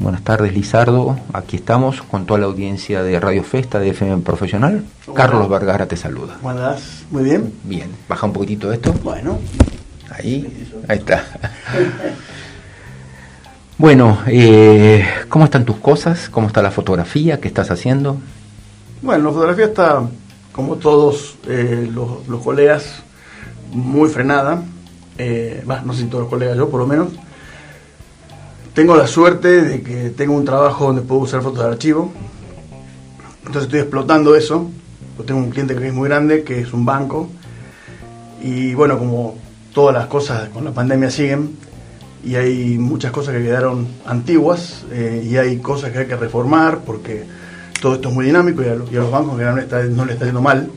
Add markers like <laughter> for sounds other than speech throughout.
Buenas tardes, Lizardo. Aquí estamos con toda la audiencia de Radio Festa de FM Profesional. Carlos Vergara te saluda. ¿Buenas? Muy bien. Bien. Baja un poquitito esto. Bueno. Ahí. Ahí está. <laughs> bueno, eh, ¿cómo están tus cosas? ¿Cómo está la fotografía? ¿Qué estás haciendo? Bueno, la fotografía está, como todos eh, los, colegas, muy frenada. Eh, no sé si todos los colegas, yo por lo menos. Tengo la suerte de que tengo un trabajo donde puedo usar fotos de archivo. Entonces estoy explotando eso. tengo un cliente que es muy grande, que es un banco. Y bueno, como todas las cosas con la pandemia siguen, y hay muchas cosas que quedaron antiguas, eh, y hay cosas que hay que reformar, porque todo esto es muy dinámico y a, los, bancos no, no le está yendo mal.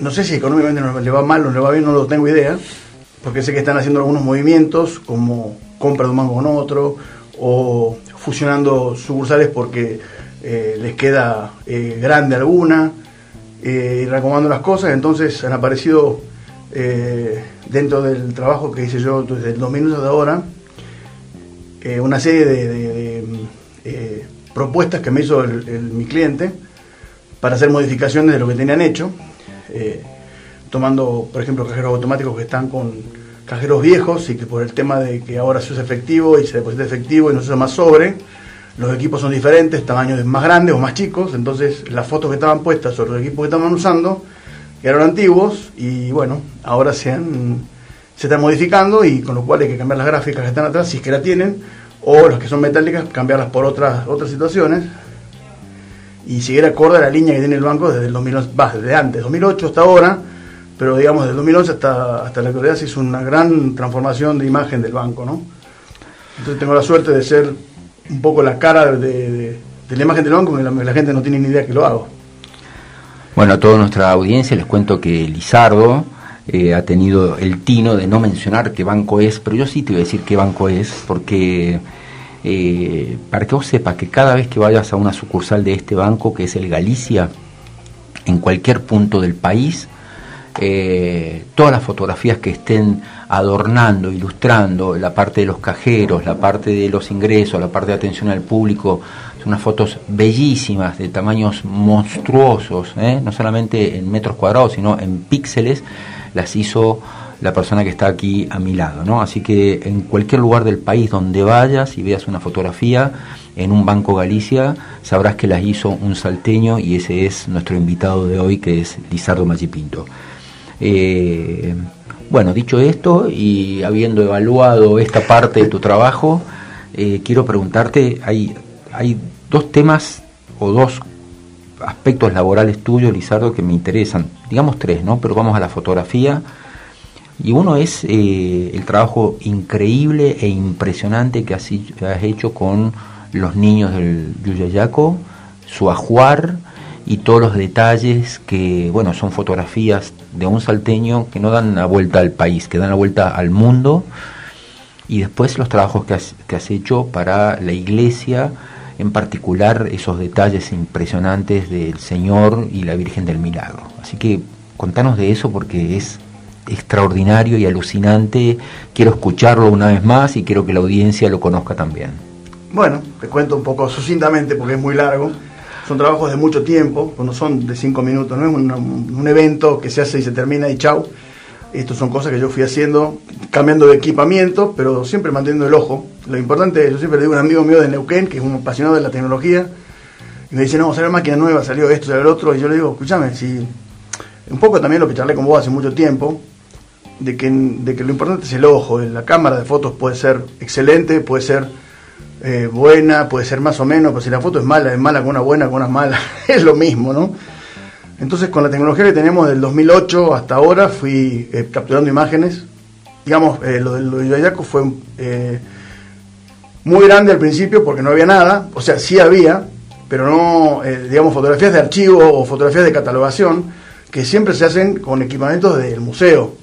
No sé si económicamente le va mal o le va bien, no lo tengo idea, porque sé que están haciendo algunos movimientos como compra de un banco con otro o fusionando sucursales porque eh, les queda eh, grande alguna eh, recomendando las cosas. Entonces han aparecido dentro del trabajo que hice yo desde el 2000 de ahora una serie de, propuestas que me hizo mi cliente para hacer modificaciones de lo que tenían hecho. Tomando, por ejemplo, cajeros automáticos que están con cajeros viejos y que por el tema de que ahora se usa efectivo y se deposita efectivo y no se usa más sobre, los equipos son diferentes, tamaños más grandes o más chicos, entonces las fotos que estaban puestas sobre los equipos que estaban usando eran antiguos y bueno, ahora se, han, se están modificando y con lo cual hay que cambiar las gráficas que están atrás, si es que la tienen, o las que son metálicas, cambiarlas por otras, otras situaciones y seguir acorde a la línea que tiene el banco desde el 2011, desde antes, 2008 hasta ahora, pero digamos, desde 2011 hasta, hasta la actualidad se hizo una gran transformación de imagen del banco, ¿no? Entonces tengo la suerte de ser un poco la cara de, la imagen del banco, porque la, gente no tiene ni idea que lo hago. Bueno, a toda nuestra audiencia les cuento que Lizardo eh, ha tenido el tino de no mencionar qué banco es, pero yo sí te voy a decir qué banco es, porque eh, para que vos sepas que cada vez que vayas a una sucursal de este banco, que es el Galicia, en cualquier punto del país, eh, todas las fotografías que estén adornando, ilustrando la parte de los cajeros, la parte de los ingresos, la parte de atención al público, son unas fotos bellísimas, de tamaños monstruosos, ¿eh? no solamente en metros cuadrados, sino en píxeles, las hizo la persona que está aquí a mi lado, ¿no? Así que en cualquier lugar del país donde vayas y veas una fotografía en un Banco Galicia, sabrás que las hizo un salteño y ese es nuestro invitado de hoy, que es Lizardo Machipinto. Eh, bueno, dicho esto y habiendo evaluado esta parte de tu trabajo, eh, quiero preguntarte, hay, hay dos temas o dos aspectos laborales tuyos, Lizardo, que me interesan. Digamos tres, ¿no? Pero vamos a la fotografía. Y uno es eh, el trabajo increíble e impresionante que has, hecho con los niños del Yuyayaco, su ajuar, y todos los detalles que, bueno, son fotografías de un salteño que no dan la vuelta al país, que dan la vuelta al mundo, y después los trabajos que has, que has hecho para la iglesia, en particular esos detalles impresionantes del Señor y la Virgen del Milagro. Así que contanos de eso porque es extraordinario y alucinante. Quiero escucharlo una vez más y quiero que la audiencia lo conozca también. Bueno, te cuento un poco sucintamente porque es muy largo son trabajos de mucho tiempo, no son de cinco minutos, no es un, evento que se hace y se termina y chau. Estos son cosas que yo fui haciendo, cambiando de equipamiento, pero siempre manteniendo el ojo. Lo importante, yo siempre digo a un amigo mío de Neuquén, que es un apasionado de la tecnología, y me dice, no, salió máquina nueva, salió esto, salió el otro, y yo le digo, escúchame, si un poco también lo que charlé con vos hace mucho tiempo, de que, de que lo importante es el ojo, la cámara de fotos puede ser excelente, puede ser eh, buena, puede ser más o menos, pero si la foto es mala, es mala con una buena, con una mala, <laughs> es lo mismo, ¿no? Entonces con la tecnología que tenemos del 2008 hasta ahora fui eh, capturando imágenes. Digamos, eh, lo, de Ayaco fue muy grande al principio porque no había nada, o sea, sí había, pero no, digamos, fotografías de archivo o fotografías de catalogación que siempre se hacen con equipamientos del museo.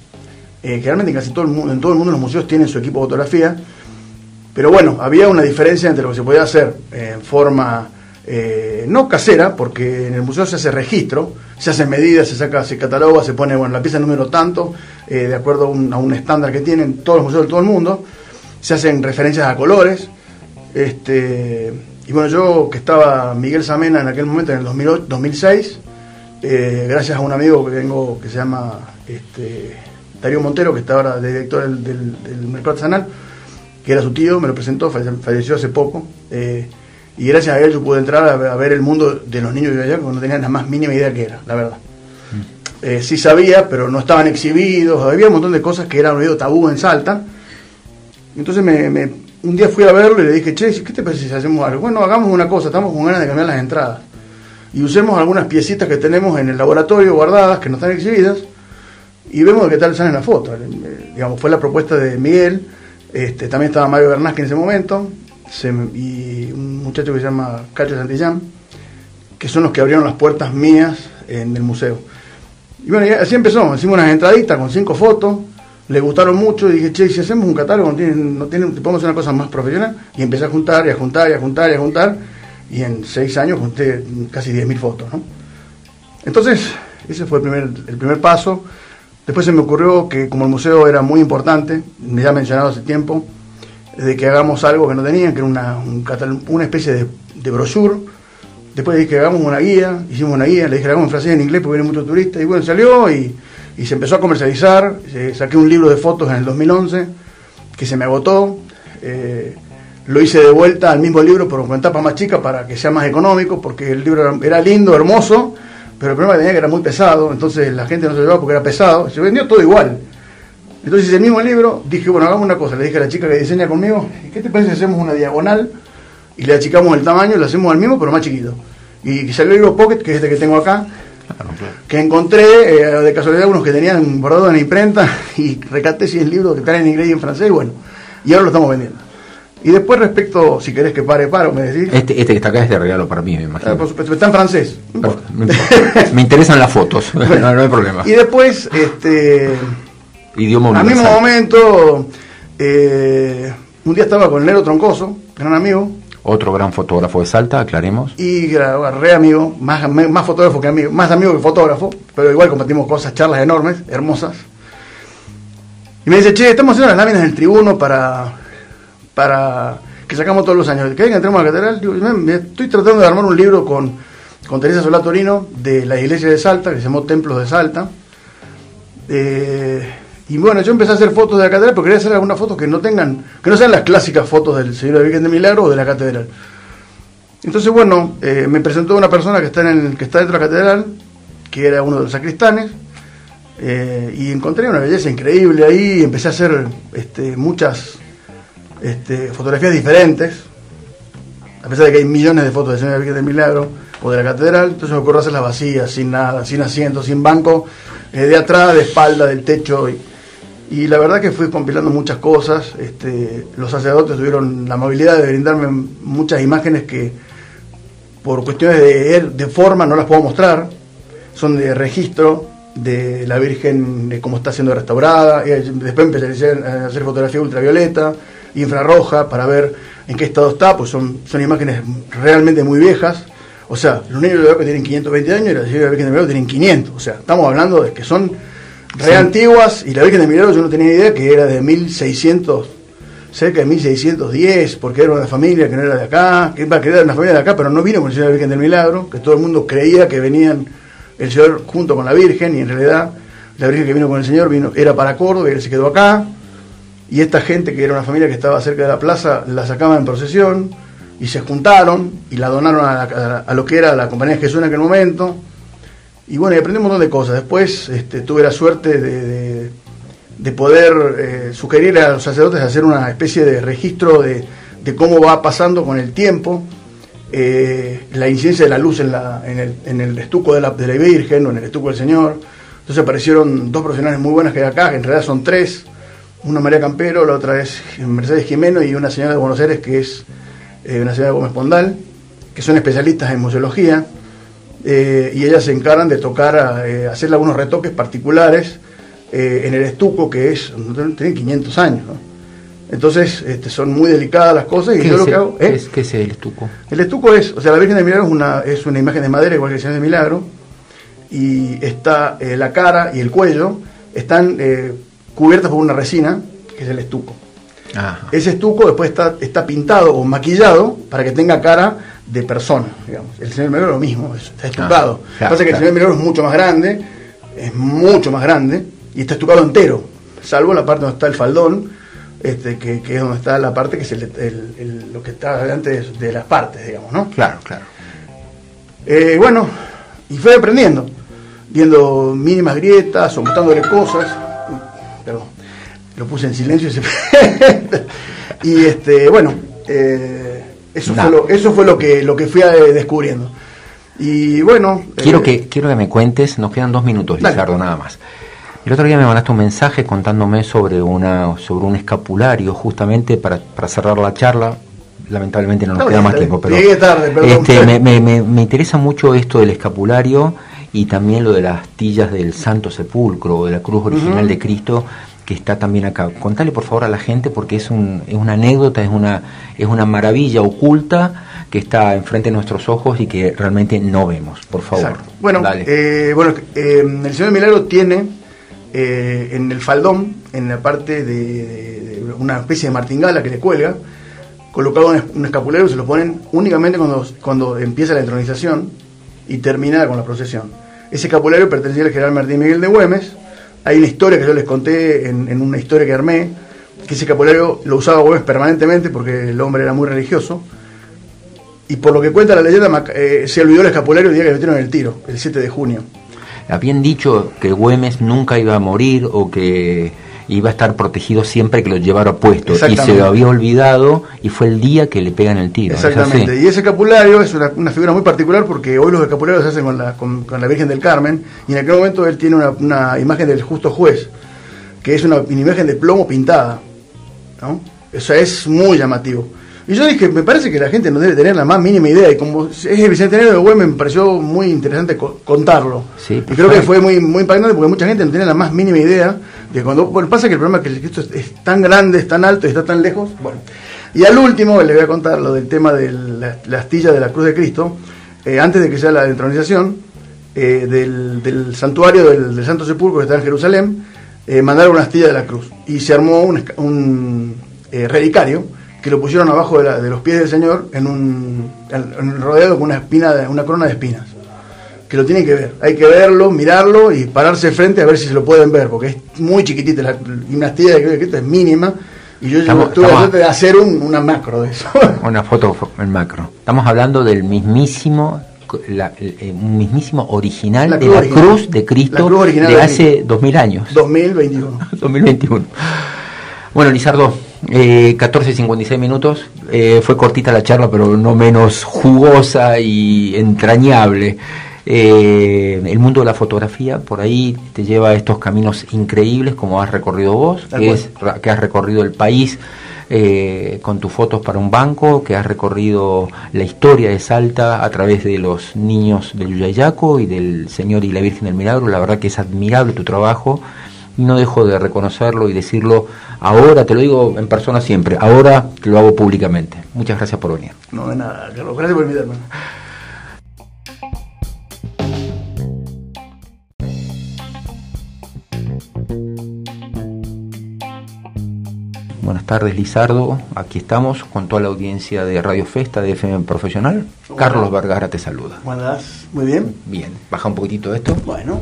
Generalmente en casi todo el mundo, en todo el mundo los museos tienen su equipo de fotografía pero bueno, había una diferencia entre lo que se podía hacer en forma eh, no casera, porque en el museo se hace registro, se hacen medidas, se saca, se cataloga, se pone, bueno, la pieza número tanto, eh, de acuerdo a un, a un, estándar que tienen todos los museos de todo el mundo, se hacen referencias a colores, este, y bueno, yo que estaba Miguel Samena en aquel momento, en el 2008, 2006, eh, gracias a un amigo que tengo que se llama este, Darío Montero, que está ahora de director del, del, del Mercado Artesanal, que era su tío, me lo presentó, falleció hace poco. Eh, y gracias a él yo pude entrar a, ver el mundo de los niños de allá, porque no tenía la más mínima idea que era, la verdad. Mm. Eh, sí sabía, pero no estaban exhibidos, había un montón de cosas que eran medio tabú en Salta. Entonces me, me, un día fui a verlo y le dije, che, ¿qué te parece si hacemos algo? Bueno, hagamos una cosa, estamos con ganas de cambiar las entradas. Y usemos algunas piecitas que tenemos en el laboratorio guardadas, que no están exhibidas, y vemos qué tal salen las fotos. Eh, digamos, fue la propuesta de Miguel este, también estaba Mario Bernasque en ese momento y un muchacho que se llama Cacho Santillán, que son los que abrieron las puertas mías en el museo. Y bueno, así empezó, hicimos unas entraditas con cinco fotos, le gustaron mucho y dije, che, si hacemos un catálogo, no tienen, no tienen, podemos hacer una cosa más profesional. Y empecé a juntar y a juntar y a juntar y a juntar, y en seis años junté casi 10.000 fotos. Entonces, ese fue el primer, el primer paso. Después se me ocurrió que como el museo era muy importante, me ya mencionado hace tiempo, de que hagamos algo que no tenían, que era una, especie de, de brochure. Después dije que hagamos una guía, hicimos una guía, le dije que hagamos en francés y en inglés porque vienen muchos turistas, y bueno, salió y, se empezó a comercializar. saqué un libro de fotos en el 2011 que se me agotó. Eh, lo hice de vuelta al mismo libro, pero con tapa más chica para que sea más económico, porque el libro era lindo, hermoso, pero el problema que tenía que era muy pesado, entonces la gente no se lo llevaba porque era pesado, se vendió todo igual. Entonces el mismo libro, dije, bueno, hagamos una cosa, le dije a la chica que diseña conmigo, ¿qué te parece si hacemos una diagonal y le achicamos el tamaño y lo hacemos al mismo pero más chiquito? Y salió el libro Pocket, que es este que tengo acá, que encontré eh, de casualidad unos que tenían bordado en la imprenta <laughs> y recaté si el libro que está en inglés y en francés, y bueno, y ahora lo estamos vendiendo. Y después respecto, si querés que pare, paro, me decís. Este, este que está acá es de regalo para mí, me imagino. Ah, por supuesto, está en francés. me interesan las fotos, <laughs> no, hay problema. Y después, este... Idioma Al mismo momento, eh, un día estaba con Nero Troncoso, gran amigo. Otro gran fotógrafo de Salta, aclaremos. Y re amigo, más, más fotógrafo que amigo, más amigo que fotógrafo, pero igual compartimos cosas, charlas enormes, hermosas. Y me dice, che, estamos haciendo las láminas del tribuno para para que sacamos todos los años. Que entremos a la catedral, estoy tratando de armar un libro con, con Teresa Solá Torino de la iglesia de Salta, que se llamó Templos de Salta. Eh, y bueno, yo empecé a hacer fotos de la catedral porque quería hacer algunas fotos que no tengan, que no sean las clásicas fotos del Señor de Virgen de Milagro o de la catedral. Entonces, bueno, eh, me presentó una persona que está, en el, que está dentro de la catedral, que era uno de los sacristanes, eh, y encontré una belleza increíble ahí, empecé a hacer este, muchas este, fotografías diferentes, a pesar de que hay millones de fotos de Señor Virgen del Milagro o de la catedral, entonces me ocurrió hacerlas vacías, sin nada, sin asiento, sin banco, eh, de atrás, de espalda, del techo. Y, la verdad que fui compilando muchas cosas. Este, los sacerdotes tuvieron la amabilidad de brindarme muchas imágenes que por cuestiones de, de forma no las puedo mostrar, son de registro de la Virgen, de cómo está siendo restaurada. Y después empecé a hacer fotografía ultravioleta infrarroja para ver en qué estado está, pues son, son imágenes realmente muy viejas. O sea, los niños de que tienen 520 años y las de Virgen de Milagro tienen 500. O sea, estamos hablando de que son re antiguas y la Virgen de Milagro yo no tenía idea que era de 1600, cerca de 1610, porque era una familia que no era de acá, que, que era una familia de acá, pero no vino con el Señor de Virgen del Milagro, que todo el mundo creía que venían el Señor junto con la Virgen y en realidad la Virgen que vino con el Señor vino era para Córdoba y él se quedó acá y esta gente, que era una familia que estaba cerca de la plaza, la sacaban en procesión y se juntaron y la donaron a, lo que era la compañía Jesús en aquel momento. Y bueno, y aprendí un montón de cosas. Después este, tuve la suerte de, de, poder eh, sugerir a los sacerdotes hacer una especie de registro de, de cómo va pasando con el tiempo eh, la incidencia de la luz en, la, en, el, en el estuco de la, de la Virgen o en el estuco del Señor. Entonces aparecieron dos profesionales muy buenas que hay acá, que en realidad son tres una María Campero, la otra es Mercedes Jimeno y una señora de Buenos Aires que es eh, una señora de Gómez Pondal, que son especialistas en museología, eh, y ellas se encargan de tocar, eh, hacerle algunos retoques particulares en el estuco, que es, tienen 500 años, Entonces este, son muy delicadas las cosas y yo lo que hago... ¿Qué es, ¿Qué es el estuco? El estuco es, o sea, la Virgen de Milagro es una, es una imagen de madera igual que el Señor de Milagro, y está la cara y el cuello, están eh, cubiertas por una resina, que es el estuco. Ese estuco después está, está pintado o maquillado para que tenga cara de persona, digamos. El señor Meloro lo mismo, está estucado. Lo que pasa es que el señor Meloro es mucho más grande, es mucho más grande, y está estucado entero, salvo la parte donde está el faldón, este, que, es donde está la parte que es lo que está delante de, las partes, digamos, ¿no? Claro, claro. Eh, bueno, y fue aprendiendo, viendo mínimas grietas o mostrándole cosas. Perdón, lo puse en silencio y, <laughs> y este, bueno, eh, eso, fue lo, eso fue lo que, lo que fui eh, descubriendo. Y bueno. Quiero, que, quiero que me cuentes, nos quedan dos minutos, Lizardo, nada más. El otro día me mandaste un mensaje contándome sobre una sobre un escapulario, justamente para, para cerrar la charla. Lamentablemente no nos queda más tiempo, pero este, me, me, me, interesa mucho esto del escapulario y también lo de las tillas del Santo Sepulcro, de la cruz original de Cristo, que está también acá. Contale por favor a la gente porque es, un, es una anécdota, es una, es una maravilla oculta que está enfrente de nuestros ojos y que realmente no vemos, por favor. Bueno, eh, bueno eh, el Señor Milagro tiene eh, en el faldón, en la parte de, de, una especie de martingala que le cuelga, colocado un, escapulario, se lo ponen únicamente cuando, cuando empieza la entronización y termina con la procesión. Ese escapulario pertenecía al general Martín Miguel de Güemes. Hay una historia que yo les conté en, una historia que armé, que ese escapulario lo usaba Güemes permanentemente porque el hombre era muy religioso. Y por lo que cuenta la leyenda, eh, se olvidó el escapulario el día que le metieron el tiro, el 7 de junio. Habían dicho que Güemes nunca iba a morir o que iba a estar protegido siempre que lo llevara puesto. Y se lo había olvidado y fue el día que le pegan el tiro. Exactamente. Y ese escapulario es una, figura muy particular porque hoy los escapularios se hacen con la, con, la Virgen del Carmen y en aquel momento él tiene una, imagen del justo juez, que es una, imagen de plomo pintada. ¿no? Eso es muy llamativo. Y yo dije, me parece que la gente no debe tener la más mínima idea. Y como es el Bicentenario de Güemes, me pareció muy interesante contarlo. y creo que fue muy, muy impactante porque mucha gente no tiene la más mínima idea de cuando. Bueno, pasa que el problema es que esto es, tan grande, es tan alto y está tan lejos. Bueno. Y al último le voy a contar lo del tema de la, astilla de la Cruz de Cristo. Eh, antes de que sea la entronización eh, del, santuario del, Santo Sepulcro que está en Jerusalén, eh, mandaron una astilla de la cruz. Y se armó un, un relicario que lo pusieron abajo de, los pies del Señor en un, rodeado con una espina una corona de espinas. Que lo tienen que ver. Hay que verlo, mirarlo y pararse frente a ver si se lo pueden ver, porque es muy chiquitita. La dinastía de Cristo es mínima. Y yo estamos, tuve la de hacer una macro de eso. <laughs> Una foto en macro. Estamos hablando del mismísimo eh, un mismísimo original de la cruz de Cristo de hace 2000 años. 2021. 2021. <laughs> Bueno, Lizardo, eh, 14.56 minutos. Eh, fue cortita la charla, pero no menos jugosa y entrañable. Eh, el mundo de la fotografía por ahí te lleva a estos caminos increíbles como has recorrido vos, que, es, que has recorrido el país eh, con tus fotos para un banco, que has recorrido la historia de Salta a través de los niños del Yuyayaco y del Señor y la Virgen del Milagro. La verdad que es admirable tu trabajo no dejo de reconocerlo y decirlo ahora, te lo digo en persona siempre, ahora te lo hago públicamente. Muchas gracias por venir. No, de nada, Carlos, gracias por invitarme. Buenas tardes, Lizardo. Aquí estamos con toda la audiencia de Radio Festa de FM Profesional. Carlos Vergara te saluda. Buenas, muy bien. Bien, baja un poquitito esto. Bueno.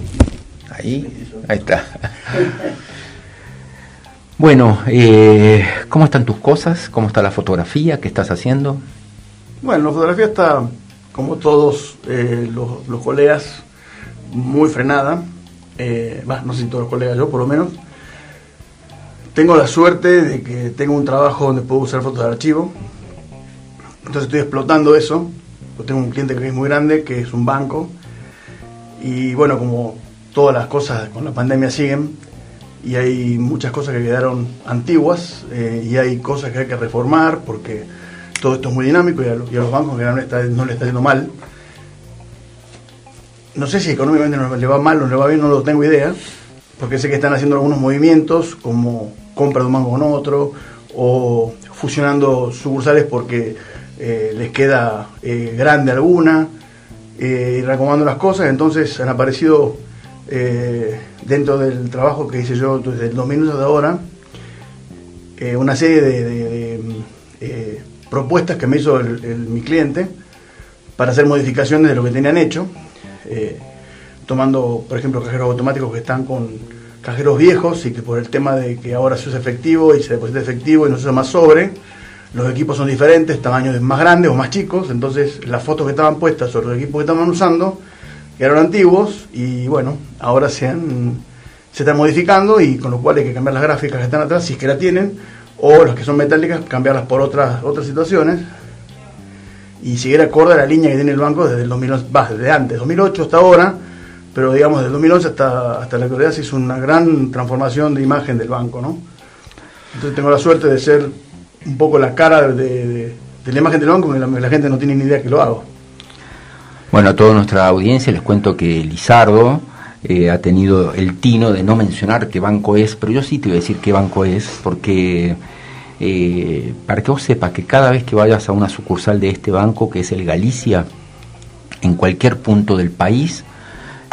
Ahí, ahí está. <laughs> Bueno, eh, ¿cómo están tus cosas? ¿Cómo está la fotografía? ¿Qué estás haciendo? Bueno, la fotografía está, como todos eh, los, colegas, muy frenada. Eh, no sé si todos los colegas, yo por lo menos. Tengo la suerte de que tengo un trabajo donde puedo usar fotos de archivo. Entonces estoy explotando eso. tengo un cliente que es muy grande, que es un banco. Y bueno, como todas las cosas con la pandemia siguen y hay muchas cosas que quedaron antiguas eh, y hay cosas que hay que reformar porque todo esto es muy dinámico y a, los, bancos que no, no le está yendo mal. No sé si económicamente no le va mal o le va bien, no lo tengo idea, porque sé que están haciendo algunos movimientos como compra de un banco con otro o fusionando sucursales porque eh, les queda eh, grande alguna eh, y recomendando las cosas, entonces han aparecido eh, dentro del trabajo que hice yo desde el 2000 de ahora, una serie de, propuestas que me hizo mi cliente para hacer modificaciones de lo que tenían hecho, tomando, por ejemplo, cajeros automáticos que están con cajeros viejos y que por el tema de que ahora se usa efectivo y se deposita efectivo y no se usa más sobre, los equipos son diferentes, tamaños más grandes o más chicos, entonces las fotos que estaban puestas sobre los equipos que estaban usando eran antiguos y bueno, ahora se, han, se están modificando y con lo cual hay que cambiar las gráficas que están atrás, si es que la tienen, o las que son metálicas, cambiarlas por otras, otras situaciones. Y seguir acorde a la línea que tiene el banco desde el 2011, desde antes, 2008 hasta ahora, pero digamos desde 2011 hasta, hasta la actualidad se hizo una gran transformación de imagen del banco, ¿no? Entonces tengo la suerte de ser un poco la cara de, la imagen del banco, porque la, gente no tiene ni idea que lo hago. Bueno, a toda nuestra audiencia les cuento que Lizardo eh, ha tenido el tino de no mencionar qué banco es, pero yo sí te voy a decir qué banco es, porque eh, para que vos sepas que cada vez que vayas a una sucursal de este banco, que es el Galicia, en cualquier punto del país,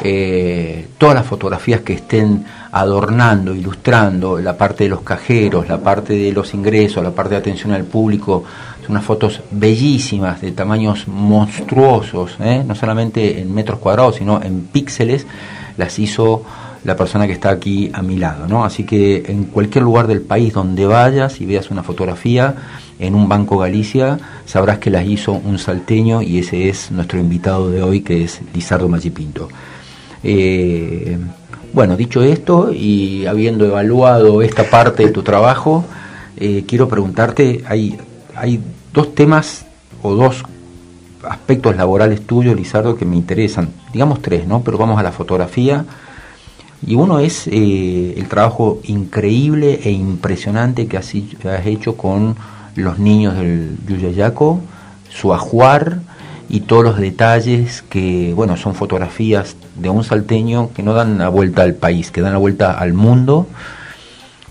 eh, todas las fotografías que estén adornando, ilustrando la parte de los cajeros, la parte de los ingresos, la parte de atención al público, son unas fotos bellísimas, de tamaños monstruosos, ¿eh? no solamente en metros cuadrados, sino en píxeles, las hizo la persona que está aquí a mi lado, ¿no? Así que en cualquier lugar del país donde vayas y veas una fotografía en un Banco Galicia, sabrás que las hizo un salteño y ese es nuestro invitado de hoy, que es Lizardo Machipinto. Eh, bueno, dicho esto y habiendo evaluado esta parte de tu trabajo, eh, quiero preguntarte, hay, hay dos temas o dos aspectos laborales tuyos, Lizardo, que me interesan. Digamos tres, ¿no? Pero vamos a la fotografía. Y uno es eh, el trabajo increíble e impresionante que has, hecho con los niños del Yuyayaco, su ajuar, y todos los detalles que, bueno, son fotografías de un salteño que no dan la vuelta al país, que dan la vuelta al mundo,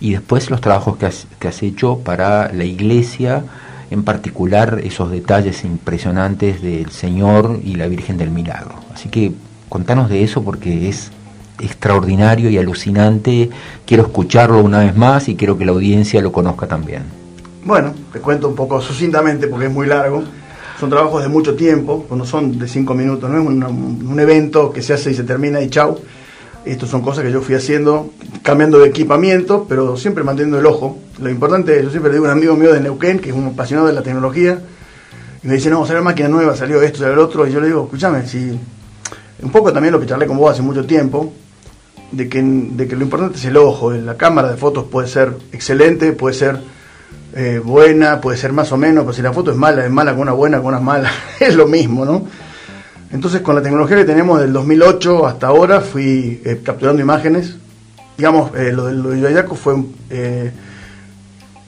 y después los trabajos que has, que has hecho para la iglesia, en particular esos detalles impresionantes del Señor y la Virgen del Milagro. Así que contanos de eso porque es extraordinario y alucinante. Quiero escucharlo una vez más y quiero que la audiencia lo conozca también. Bueno, te cuento un poco sucintamente porque es muy largo son trabajos de mucho tiempo, no son de cinco minutos, no es un, evento que se hace y se termina y chau. Estos son cosas que yo fui haciendo, cambiando de equipamiento, pero siempre manteniendo el ojo. Lo importante, yo siempre digo a un amigo mío de Neuquén, que es un apasionado de la tecnología, y me dice, no, salió máquina nueva, salió esto, salió el otro, y yo le digo, escúchame, si un poco también lo que charlé con vos hace mucho tiempo, de que, de que lo importante es el ojo, la cámara de fotos puede ser excelente, puede ser eh, buena, puede ser más o menos, pero si la foto es mala, es mala con una buena, con una mala, <laughs> es lo mismo, ¿no? Entonces con la tecnología que tenemos del 2008 hasta ahora fui eh, capturando imágenes. Digamos, eh, lo, de Ayaco fue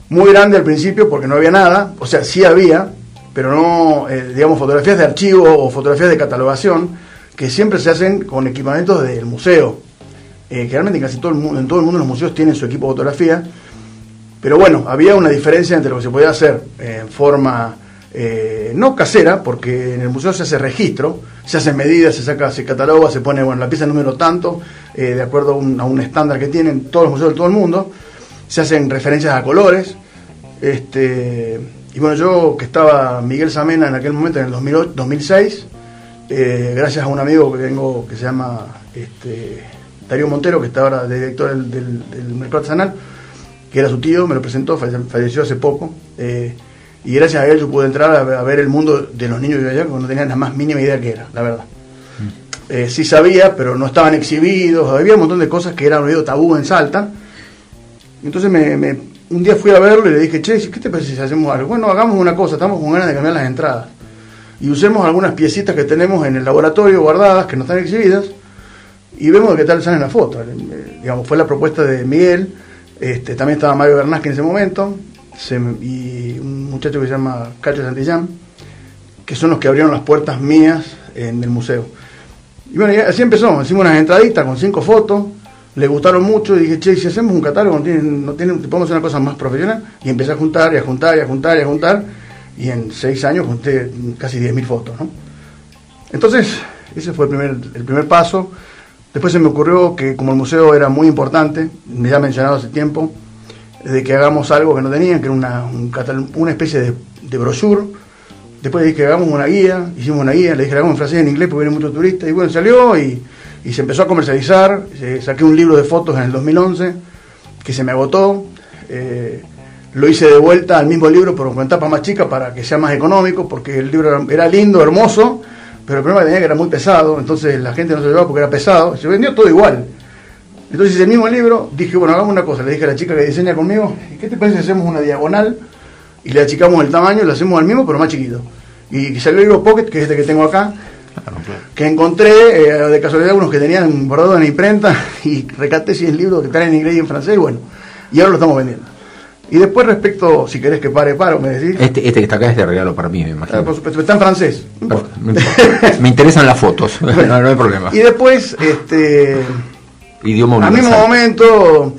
muy grande al principio porque no había nada, o sea, sí había, pero no, digamos, fotografías de archivo o fotografías de catalogación que siempre se hacen con equipamientos del museo. generalmente en casi todo el mundo, en todo el mundo los museos tienen su equipo de fotografía pero bueno, había una diferencia entre lo que se podía hacer en forma eh, no casera, porque en el museo se hace registro, se hacen medidas, se saca, se cataloga, se pone bueno, la pieza número tanto, eh, de acuerdo a un, estándar que tienen todos los museos de todo el mundo, se hacen referencias a colores. Este, y bueno, yo que estaba Miguel Samena en aquel momento, en el 2008, 2006, eh, gracias a un amigo que tengo que se llama este, Darío Montero, que está ahora director del, del, del Mercado Artesanal, que era su tío, me lo presentó, falleció hace poco. Eh, y gracias a él yo pude entrar a, ver el mundo de los niños de allá, porque no tenía la más mínima idea que era, la verdad. Mm. Eh, sí sabía, pero no estaban exhibidos, había un montón de cosas que eran medio tabú en Salta. Entonces me, un día fui a verlo y le dije, che, ¿qué te parece si hacemos algo? Bueno, hagamos una cosa, estamos con ganas de cambiar las entradas. Y usemos algunas piecitas que tenemos en el laboratorio guardadas, que no están exhibidas, y vemos de qué tal salen las fotos. Eh, digamos, fue la propuesta de Miguel este, también estaba Mario Bernasque en ese momento y un muchacho que se llama Cacho Santillán, que son los que abrieron las puertas mías en el museo. Y bueno, así empezó, hicimos unas entraditas con cinco fotos, le gustaron mucho y dije, che, si hacemos un catálogo, no tienen, no tienen, podemos hacer una cosa más profesional. Y empecé a juntar y a juntar y a juntar y a juntar, y en seis años junté casi 10.000 fotos. ¿no? Entonces, Ese fue el primer, el primer paso. Después se me ocurrió que como el museo era muy importante, me ya mencionado hace tiempo, de que hagamos algo que no tenían, que era una, especie de, de brochure. Después dije que hagamos una guía, hicimos una guía, le dije que hagamos en francés en inglés porque vienen muchos turistas. Y bueno, salió y, se empezó a comercializar. saqué un libro de fotos en el 2011 que se me agotó. Eh, lo hice de vuelta al mismo libro, pero con tapa más chica para que sea más económico, porque el libro era, lindo, hermoso, pero el problema que tenía que era muy pesado, entonces la gente no se lo llevaba porque era pesado, se vendió todo igual. Entonces el mismo libro, dije, bueno, hagamos una cosa, le dije a la chica que diseña conmigo, ¿qué te parece si hacemos una diagonal y le achicamos el tamaño y lo hacemos al mismo, pero más chiquito? Y salió el libro Pocket, que es este que tengo acá, que encontré eh, de casualidad unos que tenían bordado en la imprenta <laughs> y recaté si el libro que están en inglés y en francés, y bueno, y ahora lo estamos vendiendo. Y después respecto, si querés que pare, paro, me decís. Este, este que está acá es de regalo para mí, me imagino. Ah, por supuesto, está en francés. me interesan las fotos, <laughs> no, hay problema. Y después, este... Idioma Al mismo momento,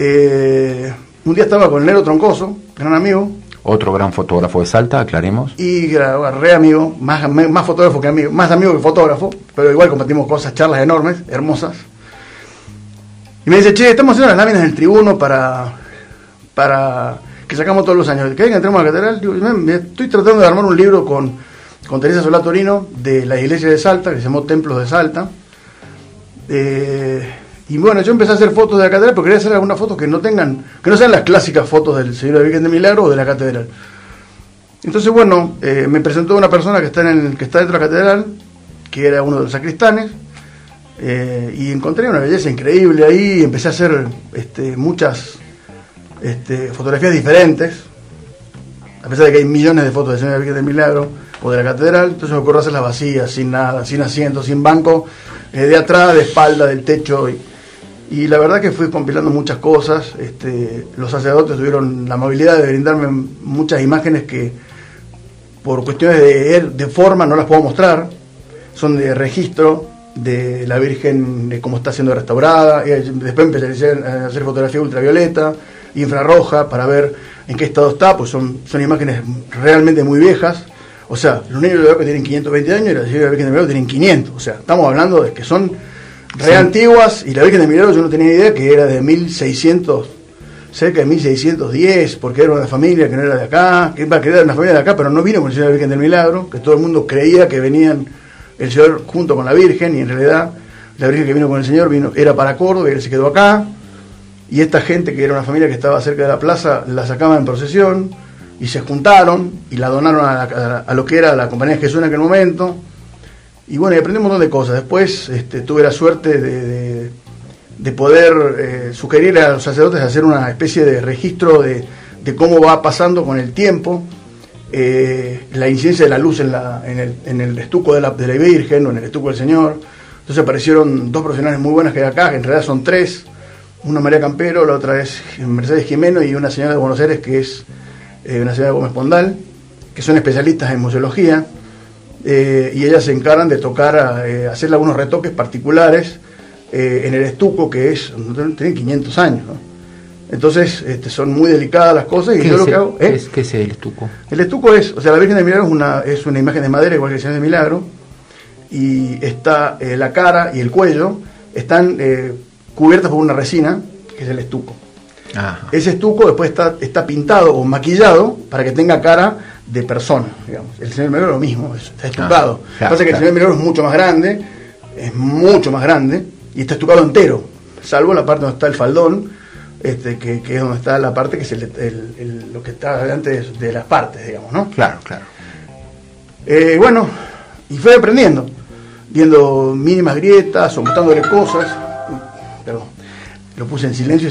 eh, un día estaba con Nero Troncoso, gran amigo. Otro gran fotógrafo de Salta, aclaremos. Y re amigo, más, más fotógrafo que amigo, más amigo que fotógrafo, pero igual compartimos cosas, charlas enormes, hermosas. Y me dice, che, estamos haciendo las láminas del tribuno para para que sacamos todos los años. Que entremos a la catedral. estoy tratando de armar un libro con, con Teresa Solá Torino de la iglesia de Salta, que se llamó Templos de Salta. Eh, y bueno, yo empecé a hacer fotos de la catedral porque quería hacer algunas fotos que no tengan, que no sean las clásicas fotos del Señor de Virgen de Milagro o de la catedral. Entonces, bueno, eh, me presentó una persona que está, en el, que está dentro de la catedral, que era uno de los sacristanes, eh, y encontré una belleza increíble ahí, y empecé a hacer este, muchas este, fotografías diferentes, a pesar de que hay millones de fotos de Señor Virgen del Milagro o de la catedral, entonces me ocurre hacerlas vacías, sin nada, sin asiento, sin banco, eh, de atrás, de espalda, del techo. Y, la verdad que fui compilando muchas cosas. Este, los sacerdotes tuvieron la amabilidad de brindarme muchas imágenes que por cuestiones de, de forma no las puedo mostrar, son de registro de la Virgen, de cómo está siendo restaurada. Y después empecé a hacer fotografía ultravioleta infrarroja para ver en qué estado está, pues son, son imágenes realmente muy viejas. O sea, los niños de que tienen 520 años y la Virgen de Milagro tienen 500. O sea, estamos hablando de que son re antiguas y la Virgen de Milagro yo no tenía idea que era de 1600, cerca de 1610, porque era una familia que no era de acá, que, que era una familia de acá, pero no vino con el Señor de la Virgen del Milagro, que todo el mundo creía que venían el Señor junto con la Virgen y en realidad la Virgen que vino con el Señor vino era para Córdoba y él se quedó acá y esta gente, que era una familia que estaba cerca de la plaza, la sacaban en procesión y se juntaron y la donaron a, lo que era la compañía Jesús en aquel momento. Y bueno, y aprendí un montón de cosas. Después este, tuve la suerte de, de, poder eh, sugerir a los sacerdotes hacer una especie de registro de, de cómo va pasando con el tiempo eh, la incidencia de la luz en, la, en, el, en el estuco de la, de la Virgen o en el estuco del Señor. Entonces aparecieron dos profesionales muy buenas que hay acá, que en realidad son tres una María Campero, la otra es Mercedes Jimeno y una señora de Buenos Aires que es eh, una señora de Gómez Pondal, que son especialistas en museología, eh, y ellas se encargan de tocar, eh, hacerle algunos retoques particulares en el estuco, que es, tienen 500 años, Entonces este, son muy delicadas las cosas y yo lo que hago es... ¿Qué es el estuco? El estuco es, o sea, la Virgen de Milagro es una, es una imagen de madera igual que el Señor de Milagro, y está la cara y el cuello, están cubiertas por una resina, que es el estuco. Ese estuco después está, está pintado o maquillado para que tenga cara de persona, digamos. El señor Meloro lo mismo, está estucado. Lo que pasa es que el señor Meloro es mucho más grande, es mucho más grande, y está estucado entero, salvo la parte donde está el faldón, este, que, es donde está la parte que es el, lo que está delante de, las partes, digamos, ¿no? Claro, claro. Eh, bueno, y fue aprendiendo, viendo mínimas grietas o mostrándole cosas perdón, lo puse en silencio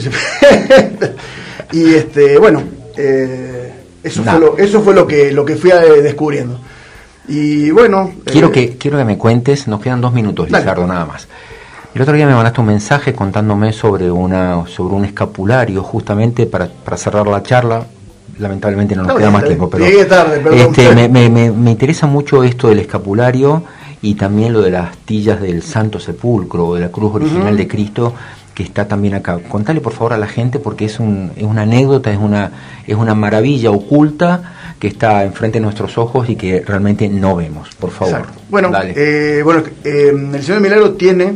y <laughs> este, bueno, eh, eso, fue lo, eso fue lo que, lo que fui eh, descubriendo. Y bueno. Quiero, eh, que, quiero que me cuentes, nos quedan dos minutos, Lizardo, nada más. El otro día me mandaste un mensaje contándome sobre una sobre un escapulario, justamente para, para cerrar la charla. Lamentablemente no nos queda más tiempo, pero este, me, me, me, interesa mucho esto del escapulario y también lo de las tillas del Santo Sepulcro o de la cruz original de Cristo, que está también acá. Contale por favor a la gente porque es, un, es una anécdota, es una, es una maravilla oculta que está enfrente de nuestros ojos y que realmente no vemos. Por favor. Bueno, eh, bueno eh, el Señor Milagro tiene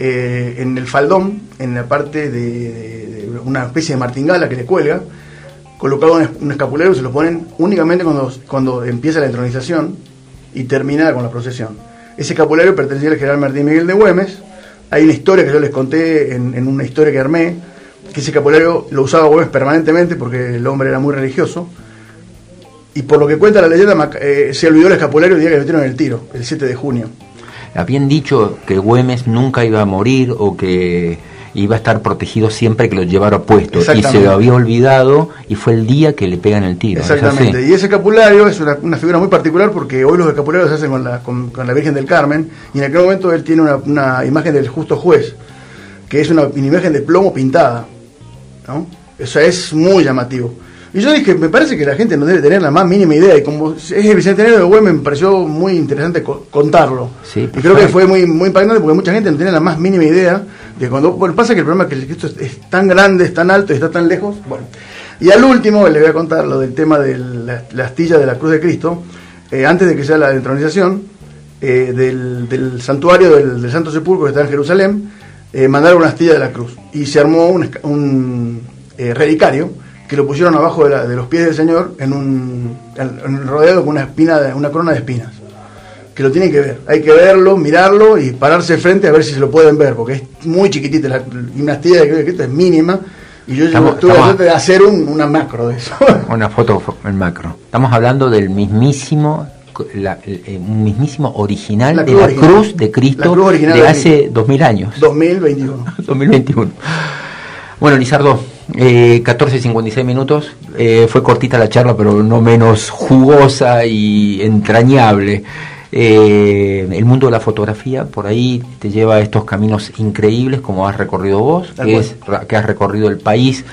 eh, en el faldón, en la parte de, una especie de martingala que le cuelga, colocado un, escapulario, se lo ponen únicamente cuando, cuando empieza la entronización y termina con la procesión. Ese escapulario pertenecía al general Martín Miguel de Güemes. Hay una historia que yo les conté en, una historia que armé, que ese escapulario lo usaba Güemes permanentemente porque el hombre era muy religioso y por lo que cuenta la leyenda, eh, se olvidó el escapulario el día que le metieron el tiro, el 7 de junio. Habían dicho que Güemes nunca iba a morir o que iba a estar protegido siempre que lo llevara puesto. Y se lo había olvidado y fue el día que le pegan el tiro. Exactamente. Y ese escapulario es una, figura muy particular porque hoy los escapularios se hacen con la, con, la Virgen del Carmen y en aquel momento él tiene una, imagen del justo juez, que es una, imagen de plomo pintada. ¿no? Eso es muy llamativo. Y yo dije, me parece que la gente no debe tener la más mínima idea. Y como es el bicentenario de Güemes, me pareció muy interesante contarlo. y creo que fue muy, muy impactante porque mucha gente no tiene la más mínima idea de cuando. Bueno, pasa que el problema es que esto es, tan grande, es tan alto y está tan lejos. Bueno. Y al último le voy a contar lo del tema de la, astilla de la Cruz de Cristo. Eh, antes de que sea la entronización eh, del, santuario del, Santo Sepulcro que está en Jerusalén, eh, mandaron una astilla de la cruz. Y se armó un, un relicario que lo pusieron abajo de, los pies del Señor en un rodeado con una espina una corona de espinas que lo tienen que ver. Hay que verlo mirarlo y pararse frente a ver si se lo pueden ver porque es muy chiquitita la dinastía de Cristo es mínima y yo tuve la suerte de hacer una macro de eso. <laughs> Una foto en macro. Estamos hablando del mismísimo eh, un mismísimo original de la cruz de Cristo de hace 2000 años. 2021 2021 <laughs> bueno Lizardo eh, 14.56 minutos. Eh, fue cortita la charla, pero no menos jugosa y entrañable. Eh, el mundo de la fotografía por ahí te lleva a estos caminos increíbles como has recorrido vos, que, es, que has recorrido el país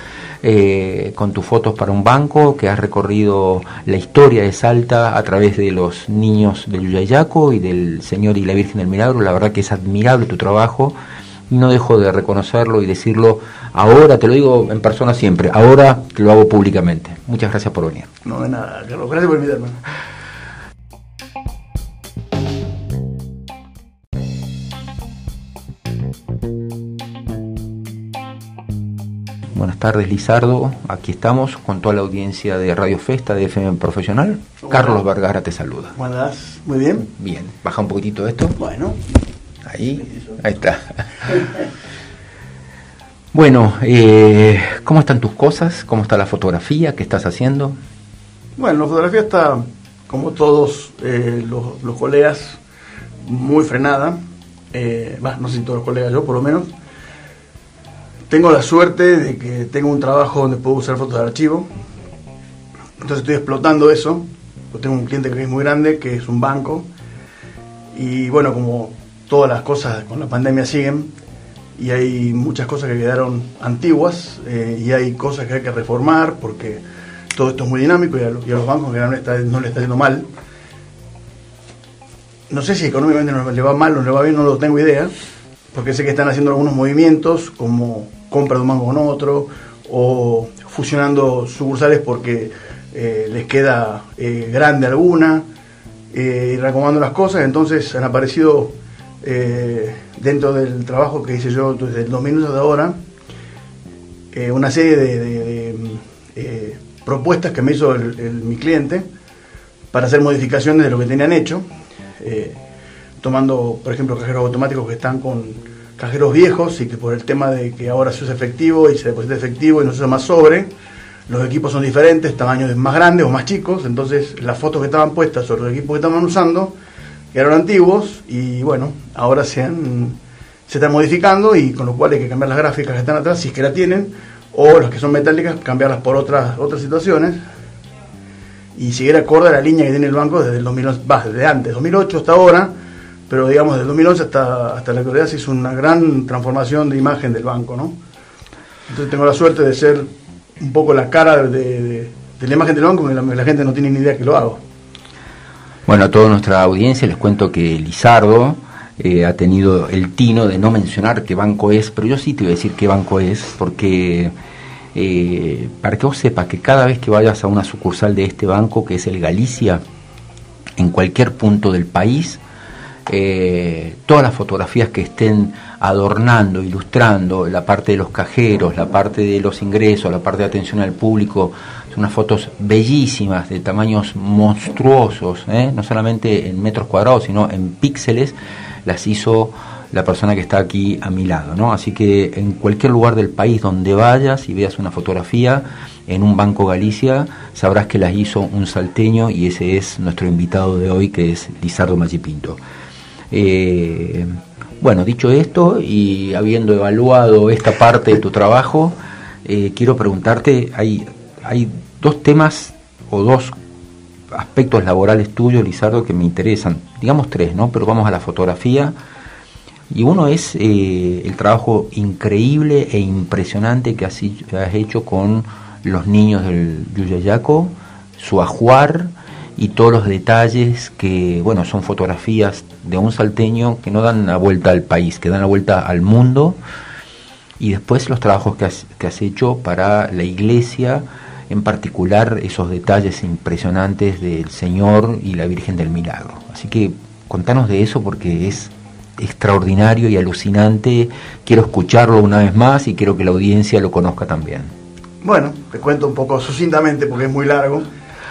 eh, con tus fotos para un banco, que has recorrido la historia de Salta a través de los niños del Yuyayaco y del Señor y la Virgen del Milagro. La verdad que es admirable tu trabajo no dejo de reconocerlo y decirlo ahora, te lo digo en persona siempre, ahora te lo hago públicamente. Muchas gracias por venir. No, de nada, Carlos, gracias por invitarme. Tardes, Lizardo. Aquí estamos con toda la audiencia de Radio Festa de FM Profesional. Carlos Vergara te saluda. Buenas, muy bien. Bien, baja un poquitito esto. Bueno. Ahí, ahí está. <laughs> Bueno, eh, ¿cómo están tus cosas? ¿Cómo está la fotografía? ¿Qué estás haciendo? Bueno, la fotografía está, como todos eh, los, colegas, muy frenada. Eh, no sé si todos los colegas, yo por lo menos. Tengo la suerte de que tengo un trabajo donde puedo usar fotos de archivo. Entonces estoy explotando eso. tengo un cliente que es muy grande, que es un banco. Y bueno, como todas las cosas con la pandemia siguen y hay muchas cosas que quedaron antiguas eh, y hay cosas que hay que reformar porque todo esto es muy dinámico y a, los, bancos que no, no le está yendo mal. No sé si económicamente no le va mal o le va bien, no lo tengo idea, porque sé que están haciendo algunos movimientos como compra de un banco con otro o fusionando sucursales porque eh, les queda eh, grande alguna y recomendando las cosas, entonces han aparecido eh, dentro del trabajo que hice yo desde el 2000 de ahora, eh, una serie de, eh, propuestas que me hizo mi cliente para hacer modificaciones de lo que tenían hecho, tomando, por ejemplo, cajeros automáticos que están con cajeros viejos y que por el tema de que ahora se usa efectivo y se deposita efectivo y no se usa más sobre, los equipos son diferentes, tamaños más grandes o más chicos, entonces las fotos que estaban puestas sobre los equipos que estaban usando eran antiguos y bueno, ahora se, han, se están modificando y con lo cual hay que cambiar las gráficas que están atrás, si es que la tienen, o las que son metálicas, cambiarlas por otras, otras situaciones. Y seguir acorde a la línea que tiene el banco desde el 2011, va, desde antes, 2008 hasta ahora, pero digamos desde 2011 hasta, hasta la actualidad se hizo una gran transformación de imagen del banco, ¿no? Entonces tengo la suerte de ser un poco la cara de, la imagen del banco, porque la, la gente no tiene ni idea que lo hago. Bueno, a toda nuestra audiencia les cuento que Lizardo eh, ha tenido el tino de no mencionar qué banco es, pero yo sí te voy a decir qué banco es, porque eh, para que vos sepas que cada vez que vayas a una sucursal de este banco, que es el Galicia, en cualquier punto del país, eh, todas las fotografías que estén adornando, ilustrando la parte de los cajeros, la parte de los ingresos, la parte de atención al público, son unas fotos bellísimas, de tamaños monstruosos, ¿eh? no solamente en metros cuadrados, sino en píxeles, las hizo la persona que está aquí a mi lado, ¿no? Así que en cualquier lugar del país donde vayas y veas una fotografía en un Banco Galicia, sabrás que las hizo un salteño y ese es nuestro invitado de hoy, que es Lizardo Machipinto. Eh, bueno, dicho esto y habiendo evaluado esta parte de tu trabajo, eh, quiero preguntarte, hay, hay dos temas o dos aspectos laborales tuyos, Lizardo, que me interesan. Digamos tres, ¿no? Pero vamos a la fotografía. Y uno es eh, el trabajo increíble e impresionante que has, hecho con los niños del Yuyayaco, su ajuar y todos los detalles que, bueno, son fotografías de un salteño que no dan la vuelta al país, que dan la vuelta al mundo. Y después los trabajos que has, que has hecho para la iglesia, en particular esos detalles impresionantes del Señor y la Virgen del Milagro. Así que contanos de eso porque es extraordinario y alucinante. Quiero escucharlo una vez más y quiero que la audiencia lo conozca también. Bueno, te cuento un poco sucintamente porque es muy largo.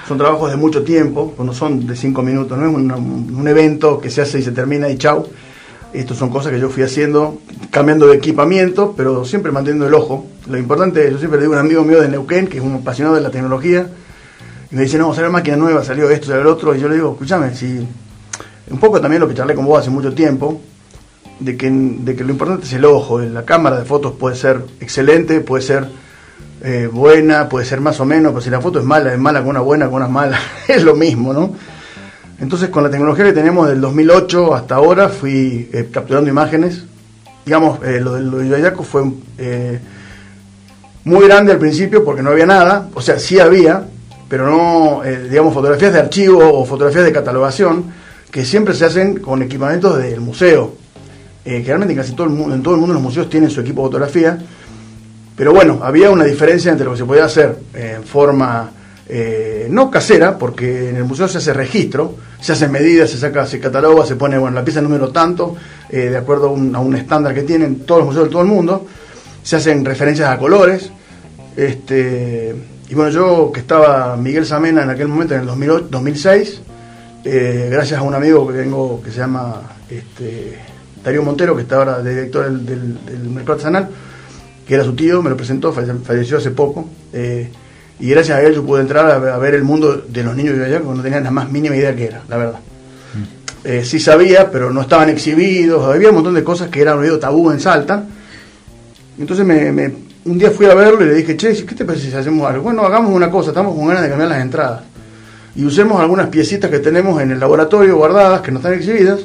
Son trabajos de mucho tiempo, no son de cinco minutos, no es un, evento que se hace y se termina y chau. Estas son cosas que yo fui haciendo, cambiando de equipamiento, pero siempre manteniendo el ojo. Lo importante, yo siempre digo a un amigo mío de Neuquén, que es un apasionado de la tecnología, y me dice, no, salió máquina nueva, salió esto, salió el otro, y yo le digo, escúchame, si un poco también lo que charlé con vos hace mucho tiempo, de que, de que lo importante es el ojo, la cámara de fotos puede ser excelente, puede ser eh, buena, puede ser más o menos, pero si la foto es mala, es mala con una buena, con una mala, <laughs> es lo mismo, ¿no? Entonces, con la tecnología que tenemos del 2008 hasta ahora, fui eh, capturando imágenes. Digamos, eh, lo, de Ayaco fue eh, muy grande al principio porque no había nada, o sea, sí había, pero no, digamos, fotografías de archivo o fotografías de catalogación que siempre se hacen con equipamientos del museo. generalmente en casi todo el mundo, en todo el mundo los museos tienen su equipo de fotografía, pero bueno, había una diferencia entre lo que se podía hacer en forma eh, no casera, porque en el museo se hace registro, se hacen medidas, se saca, se cataloga, se pone, bueno, la pieza número tanto, eh, de acuerdo a un, estándar que tienen todos los museos de todo el mundo, se hacen referencias a colores, este, y bueno, yo que estaba Miguel Samena en aquel momento, en el 2006, eh, gracias a un amigo que tengo que se llama este, Darío Montero, que está ahora director del, del, Mercado Artesanal, que era su tío, me lo presentó, falleció hace poco. Y gracias a él yo pude entrar a, ver el mundo de los niños de allá, porque no tenía la más mínima idea que era, la verdad. Mm. Eh, sí sabía, pero no estaban exhibidos, había un montón de cosas que eran medio tabú en Salta. Entonces me, un día fui a verlo y le dije, che, ¿qué te parece si hacemos algo? Bueno, hagamos una cosa, estamos con ganas de cambiar las entradas. Y usemos algunas piecitas que tenemos en el laboratorio guardadas, que no están exhibidas,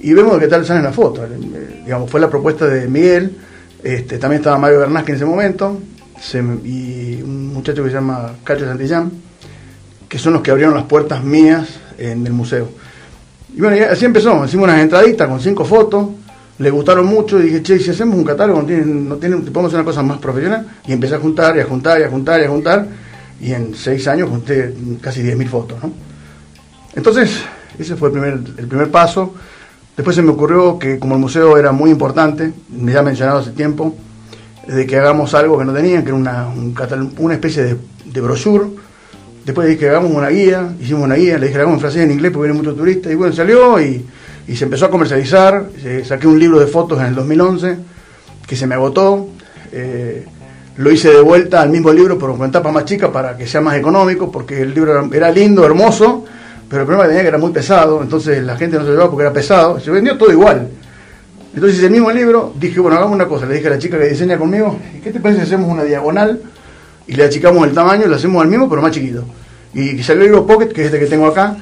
y vemos de qué tal salen las fotos. Eh, digamos, fue la propuesta de Miguel, este, también estaba Mario Bernasque en ese momento, y un muchacho que se llama Cacho Santillán, que son los que abrieron las puertas mías en el museo. Y bueno, así empezó, hicimos unas entraditas con cinco fotos, le gustaron mucho y dije, che, si hacemos un catálogo, no tienen, no tienen, podemos hacer una cosa más profesional. Y empecé a juntar y a juntar y a juntar y a juntar, y en seis años junté casi 10.000 fotos. ¿no? Entonces, ese fue el primer, el primer paso. Después se me ocurrió que como el museo era muy importante, me ya mencionado hace tiempo, de que hagamos algo que no tenían, que era una, especie de, de brochure. Después dije que hagamos una guía, hicimos una guía, le dije que hagamos en francés y en inglés porque vienen muchos turistas. Y bueno, salió y, se empezó a comercializar. saqué un libro de fotos en el 2011 que se me agotó. Eh, lo hice de vuelta al mismo libro, pero con tapa más chica para que sea más económico, porque el libro era, lindo, hermoso, pero el problema que tenía que era muy pesado, entonces la gente no se lo llevaba porque era pesado. Se vendió todo igual. Entonces, el mismo libro, dije, bueno, hagamos una cosa. Le dije a la chica que diseña conmigo, ¿qué te parece si hacemos una diagonal y le achicamos el tamaño y lo hacemos al mismo, pero más chiquito? Y salió el libro Pocket, que es este que tengo acá,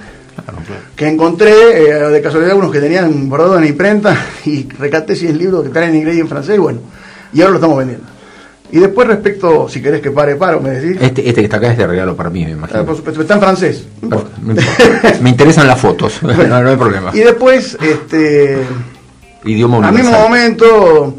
que encontré eh, de casualidad unos que tenían bordado en imprenta <laughs> y recaté si el libro que está en inglés y en francés, y bueno, y ahora lo estamos vendiendo. Y después respecto, si querés que pare, paro, me decís. Este, este que está acá es de regalo para mí, me imagino. Ah, por supuesto, está en francés. No importa. me interesan las fotos, <laughs> no, no hay problema. Y después, este, Idioma al mismo universal. momento,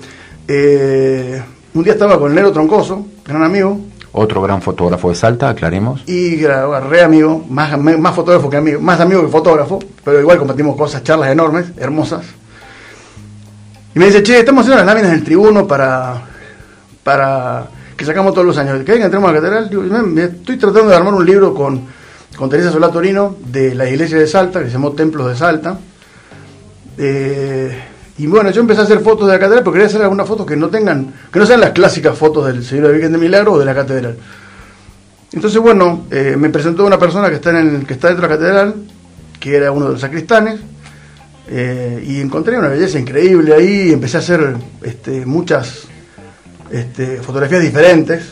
eh, un día estaba con Nero Troncoso, gran amigo, Otro gran fotógrafo de Salta, aclaremos. y re amigo, más, más fotógrafo que amigo, más amigo que fotógrafo, pero igual compartimos cosas, charlas enormes, hermosas. Y me dice, che, estamos haciendo las láminas del tribuno para, para que sacamos todos los años. ¿Querés que entremos a la catedral? Digo, "Me- me estoy tratando de armar un libro con, con Teresa Solá Torino de la iglesia de Salta, que se llamó Templos de Salta. Eh, y bueno, yo empecé a hacer fotos de la catedral, porque quería hacer algunas fotos que no tengan, que no sean las clásicas fotos del Señor de Virgen de Milagro o de la catedral. Entonces, bueno, eh, me presentó una persona que está, en el, que está dentro de la catedral, que era uno de los sacristanes, eh, y encontré una belleza increíble ahí, y empecé a hacer este, muchas este, fotografías diferentes,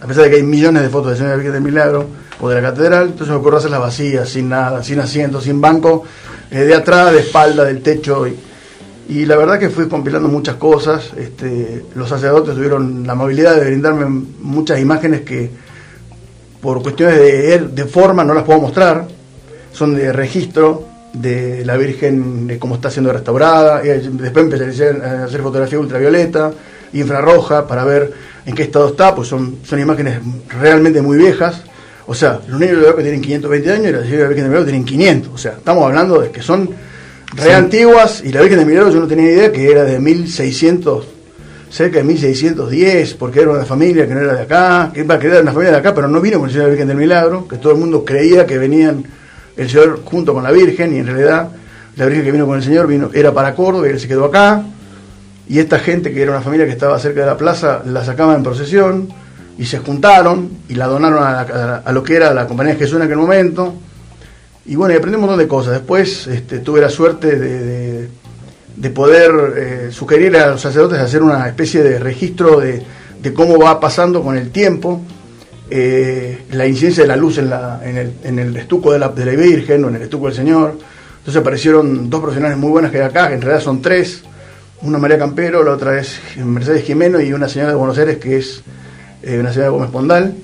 a pesar de que hay millones de fotos de Virgen del Milagro o de la catedral, entonces me ocurrió hacerlas vacías, sin nada, sin asiento, sin banco, eh, de atrás, de espalda, del techo, y, la verdad que fui compilando muchas cosas, este, los sacerdotes tuvieron la amabilidad de brindarme muchas imágenes que por cuestiones de, de forma no las puedo mostrar, son de registro de la Virgen, de cómo está siendo restaurada, y después empecé a hacer fotografía ultravioleta, infrarroja, para ver en qué estado está, pues son, son imágenes realmente muy viejas, o sea, los niños de que tienen 520 años y la Virgen de Milagro tienen 500, o sea, estamos hablando de que son re Sí. antiguas, y la Virgen de Milagro yo no tenía idea que era de 1600, cerca de 1610, porque era una familia que no era de acá, que iba a era una familia de acá, pero no vino con el Señor de la Virgen del Milagro, que todo el mundo creía que venían el Señor junto con la Virgen, y en realidad la Virgen que vino con el Señor vino, era para Córdoba y él se quedó acá, y esta gente que era una familia que estaba cerca de la plaza, la sacaban en procesión, y se juntaron, y la donaron a, la- a lo que era la Compañía de Jesús en aquel momento, y bueno, y aprendí un montón de cosas. Después este, tuve la suerte de, de- de poder eh, sugerir a los sacerdotes hacer una especie de registro de, de cómo va pasando con el tiempo eh, la incidencia de la luz en, la, en, el, en el estuco de la, de la Virgen o en el estuco del Señor. Entonces aparecieron dos profesionales muy buenas que hay acá, que en realidad son tres. Una María Campero, la otra es Mercedes Jimeno y una señora de Buenos Aires que es eh, una señora Gómez Pondal,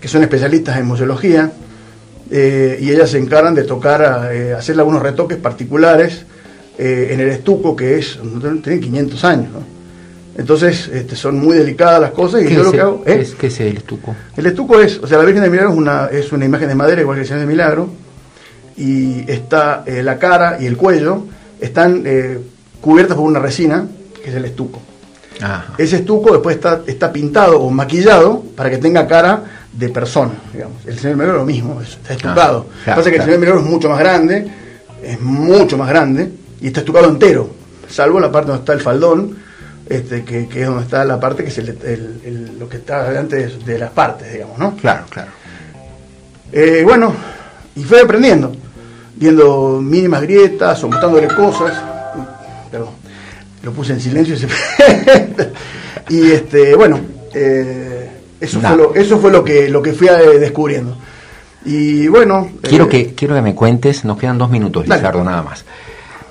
que son especialistas en museología eh, y ellas se encargan de tocar, eh, hacerle algunos retoques particulares eh, en el estuco que es, tienen 500 años. ¿no? Entonces este, son muy delicadas las cosas y ¿Qué, yo lo que el, hago es, qué es el estuco? El estuco es, o sea, la Virgen del Milagro es una, es una imagen de madera igual que el Señor del Milagro y está la cara y el cuello están eh, cubiertas por una resina que es el estuco. Ajá. Ese estuco después está, está pintado o maquillado para que tenga cara de persona, digamos. El Señor Milagro lo mismo, es- está estucado. Ah, Lo que pasa que el. Señor Milagro es mucho más grande, es mucho más grande, y está estucado entero, salvo la parte donde está el faldón, este, que, que es donde está la parte que es el- el- el- lo que está delante de, de las partes, digamos, ¿no? Claro, claro. Eh, bueno, y fui aprendiendo, viendo mínimas grietas o mostrándole cosas. Perdón, lo puse en silencio y se- <laughs> y este, bueno, eh, eso, fue lo, eso fue lo que, lo que fui eh, descubriendo. Y bueno, Quiero eh, que, quiero que me cuentes, nos quedan dos minutos, Dale. Lizardo, nada más.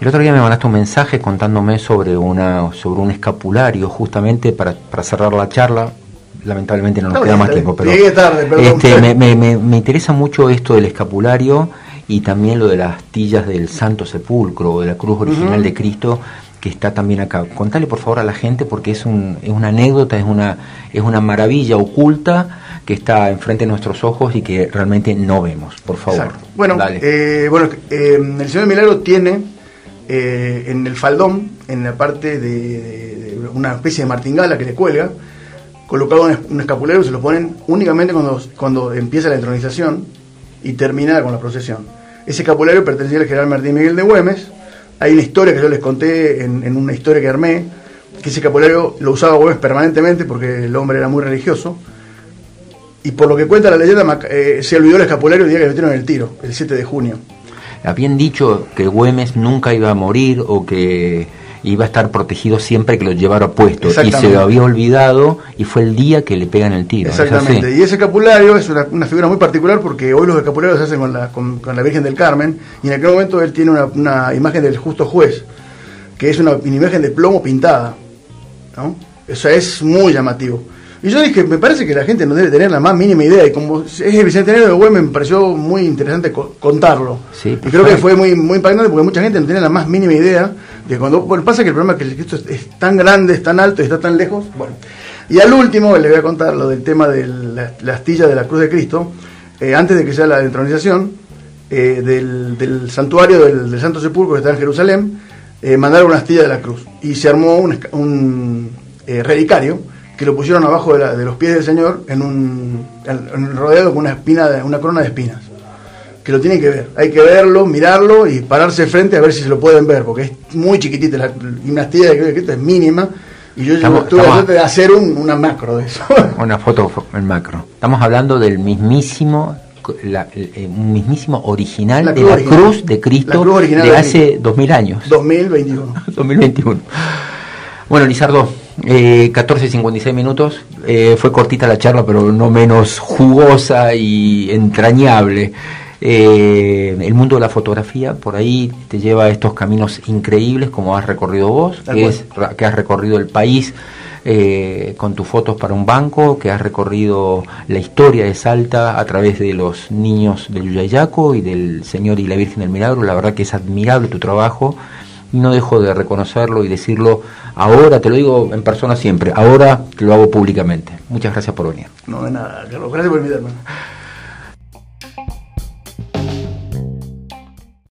El otro día me mandaste un mensaje contándome sobre una sobre un escapulario, justamente para, para cerrar la charla. Lamentablemente no nos queda más tiempo, pero Llegué tarde, perdón. este, me- me- me interesa mucho esto del escapulario y también lo de las astillas del Santo Sepulcro o de la cruz original de Cristo que está también acá. Contale por favor a la gente porque es, un, es una anécdota, es una, es una maravilla oculta que está enfrente de nuestros ojos y que realmente no vemos. Por favor. Exacto. Bueno, Dale. eh, bueno eh, el Señor Milagro tiene eh, en el faldón, en la parte de, de- de una especie de martingala que le cuelga, colocado un, un escapulario, se lo ponen únicamente cuando, cuando empieza la entronización y termina con la procesión. Ese escapulario pertenecía al general Martín Miguel de Güemes. Hay una historia que yo les conté en, una historia que armé, que ese escapulario lo usaba Güemes permanentemente porque el hombre era muy religioso. Y por lo que cuenta la leyenda, eh, se olvidó el escapulario el día que le metieron el tiro, el 7 de junio. Habían dicho que Güemes nunca iba a morir o que iba a estar protegido siempre que lo llevara puesto. Y se lo había olvidado y fue el día que le pegan el tiro. Exactamente. Y ese escapulario es una, una figura muy particular porque hoy los escapularios se hacen con la, con, con la Virgen del Carmen y en aquel momento él tiene una, una imagen del justo juez, que es una, una imagen de plomo pintada. ¿no? Eso es muy llamativo. Y yo dije, me parece que la gente no debe tener la más mínima idea. Y como es el Bicentenario de Güemes, me pareció muy interesante contarlo. y creo que fue muy, muy impactante porque mucha gente no tiene la más mínima idea de cuando. Bueno, pasa que el problema es que esto es, tan grande, es tan alto y está tan lejos. Bueno. Y al último le voy a contar lo del tema de la, astilla de la Cruz de Cristo. Eh, antes de que sea la entronización eh, del, santuario del, Santo Sepulcro que está en Jerusalén, eh, mandaron una astilla de la cruz. Y se armó un, un relicario que lo pusieron abajo de, los pies del Señor en un, rodeado con una espina de, una corona de espinas. Que lo tienen que ver. Hay que verlo, mirarlo y pararse frente a ver si se lo pueden ver, porque es muy chiquitita. La dinastía de Cristo es mínima. Y yo tuve la suerte de hacer una macro de eso. <laughs> Una foto en macro. Estamos hablando del mismísimo eh, un mismísimo original de la cruz de Cristo de hace 2000 años. 2021. 2021. <laughs> Bueno, Lizardo, eh, 14.56 minutos. Eh, fue cortita la charla, pero no menos jugosa y entrañable. Eh, el mundo de la fotografía por ahí te lleva a estos caminos increíbles como has recorrido vos, que, es, que has recorrido el país eh, con tus fotos para un banco, que has recorrido la historia de Salta a través de los niños del Yuyayaco y del Señor y la Virgen del Milagro. La verdad que es admirable tu trabajo no dejo de reconocerlo y decirlo ahora, te lo digo en persona siempre, ahora lo hago públicamente. Muchas gracias por venir. No, de nada, gracias por invitarme.